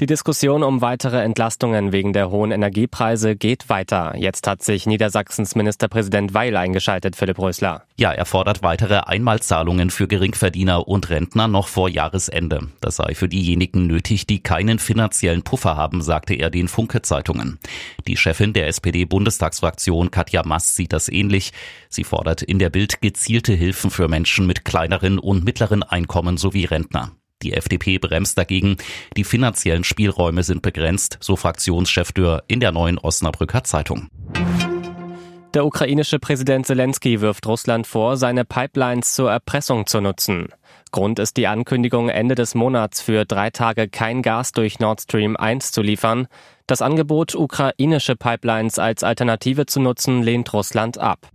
Die Diskussion um weitere Entlastungen wegen der hohen Energiepreise geht weiter. Jetzt hat sich Niedersachsens Ministerpräsident Weil eingeschaltet, Philipp Rösler. Ja, er fordert weitere Einmalzahlungen für Geringverdiener und Rentner noch vor Jahresende. Das sei für diejenigen nötig, die keinen finanziellen Puffer haben, sagte er den Funke-Zeitungen. Die Chefin der SPD-Bundestagsfraktion Katja Mass sieht das ähnlich. Sie fordert in der Bild gezielte Hilfen für Menschen mit kleineren und mittleren Einkommen sowie Rentner. Die FDP bremst dagegen. Die finanziellen Spielräume sind begrenzt, so Fraktionschef Dürr in der neuen Osnabrücker Zeitung. Der ukrainische Präsident Zelensky wirft Russland vor, seine Pipelines zur Erpressung zu nutzen. Grund ist die Ankündigung, Ende des Monats für drei Tage kein Gas durch Nord Stream 1 zu liefern. Das Angebot, ukrainische Pipelines als Alternative zu nutzen, lehnt Russland ab.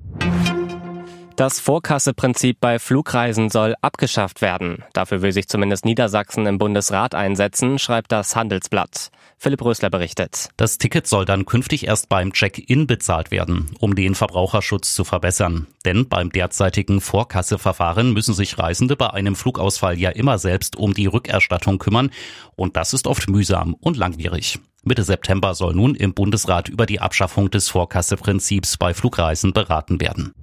Das Vorkasseprinzip bei Flugreisen soll abgeschafft werden. Dafür will sich zumindest Niedersachsen im Bundesrat einsetzen, schreibt das Handelsblatt. Philipp Rösler berichtet. Das Ticket soll dann künftig erst beim Check-in bezahlt werden, um den Verbraucherschutz zu verbessern. Denn beim derzeitigen Vorkasseverfahren müssen sich Reisende bei einem Flugausfall ja immer selbst um die Rückerstattung kümmern. Und das ist oft mühsam und langwierig. Mitte September soll nun im Bundesrat über die Abschaffung des Vorkasseprinzips bei Flugreisen beraten werden.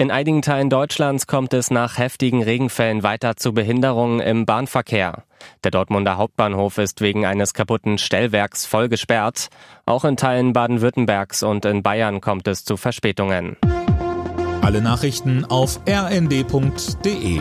In einigen Teilen Deutschlands kommt es nach heftigen Regenfällen weiter zu Behinderungen im Bahnverkehr. Der Dortmunder Hauptbahnhof ist wegen eines kaputten Stellwerks voll gesperrt. Auch in Teilen Baden-Württembergs und in Bayern kommt es zu Verspätungen. Alle Nachrichten auf rnd.de